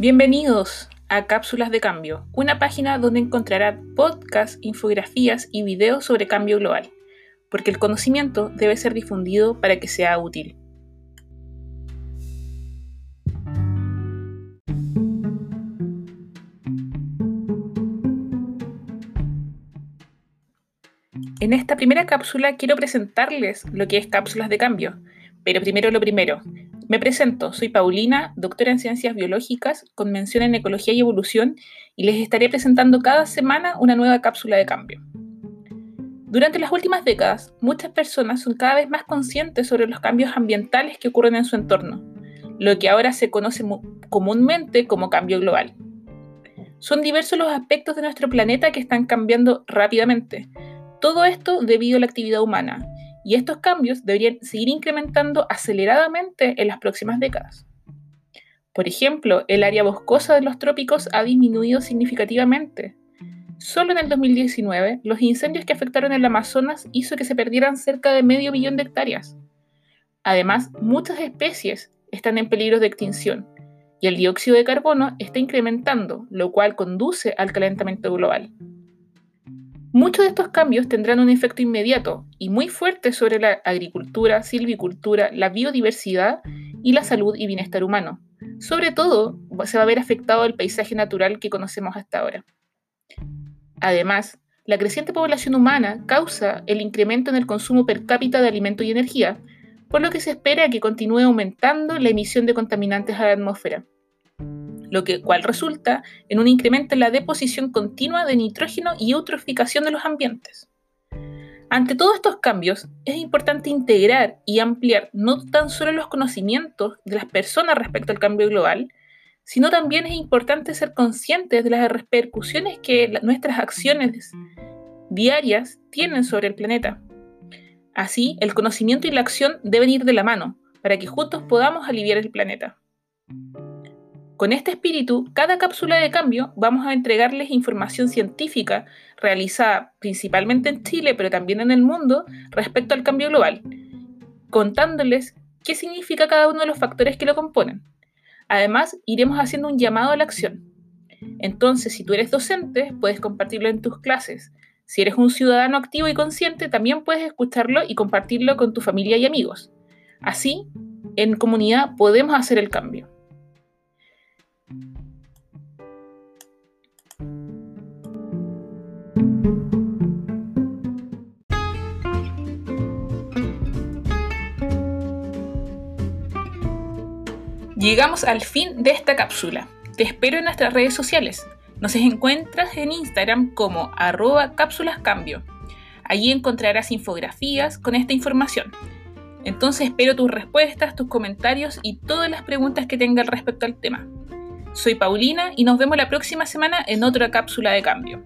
Bienvenidos a Cápsulas de Cambio, una página donde encontrarán podcasts, infografías y videos sobre cambio global, porque el conocimiento debe ser difundido para que sea útil. En esta primera cápsula quiero presentarles lo que es cápsulas de cambio, pero primero lo primero. Me presento, soy Paulina, doctora en ciencias biológicas con mención en ecología y evolución y les estaré presentando cada semana una nueva cápsula de cambio. Durante las últimas décadas, muchas personas son cada vez más conscientes sobre los cambios ambientales que ocurren en su entorno, lo que ahora se conoce comúnmente como cambio global. Son diversos los aspectos de nuestro planeta que están cambiando rápidamente, todo esto debido a la actividad humana, y estos cambios deberían seguir incrementando aceleradamente en las próximas décadas. Por ejemplo, el área boscosa de los trópicos ha disminuido significativamente. Solo en el 2019, los incendios que afectaron el Amazonas hizo que se perdieran cerca de medio billón de hectáreas. Además, muchas especies están en peligro de extinción y el dióxido de carbono está incrementando, lo cual conduce al calentamiento global. Muchos de estos cambios tendrán un efecto inmediato y muy fuerte sobre la agricultura, silvicultura, la biodiversidad y la salud y bienestar humano. Sobre todo, se va a ver afectado el paisaje natural que conocemos hasta ahora. Además, la creciente población humana causa el incremento en el consumo per cápita de alimento y energía, por lo que se espera que continúe aumentando la emisión de contaminantes a la atmósfera lo que cual resulta en un incremento en la deposición continua de nitrógeno y eutroficación de los ambientes. Ante todos estos cambios, es importante integrar y ampliar no tan solo los conocimientos de las personas respecto al cambio global, sino también es importante ser conscientes de las repercusiones que nuestras acciones diarias tienen sobre el planeta. Así, el conocimiento y la acción deben ir de la mano para que juntos podamos aliviar el planeta. Con este espíritu, cada cápsula de cambio vamos a entregarles información científica realizada principalmente en Chile, pero también en el mundo, respecto al cambio global, contándoles qué significa cada uno de los factores que lo componen. Además, iremos haciendo un llamado a la acción. Entonces, si tú eres docente, puedes compartirlo en tus clases. Si eres un ciudadano activo y consciente, también puedes escucharlo y compartirlo con tu familia y amigos. Así, en comunidad podemos hacer el cambio. Llegamos al fin de esta cápsula. Te espero en nuestras redes sociales. Nos encuentras en Instagram como arroba cápsulascambio. Allí encontrarás infografías con esta información. Entonces espero tus respuestas, tus comentarios y todas las preguntas que tengas respecto al tema. Soy Paulina y nos vemos la próxima semana en otra cápsula de cambio.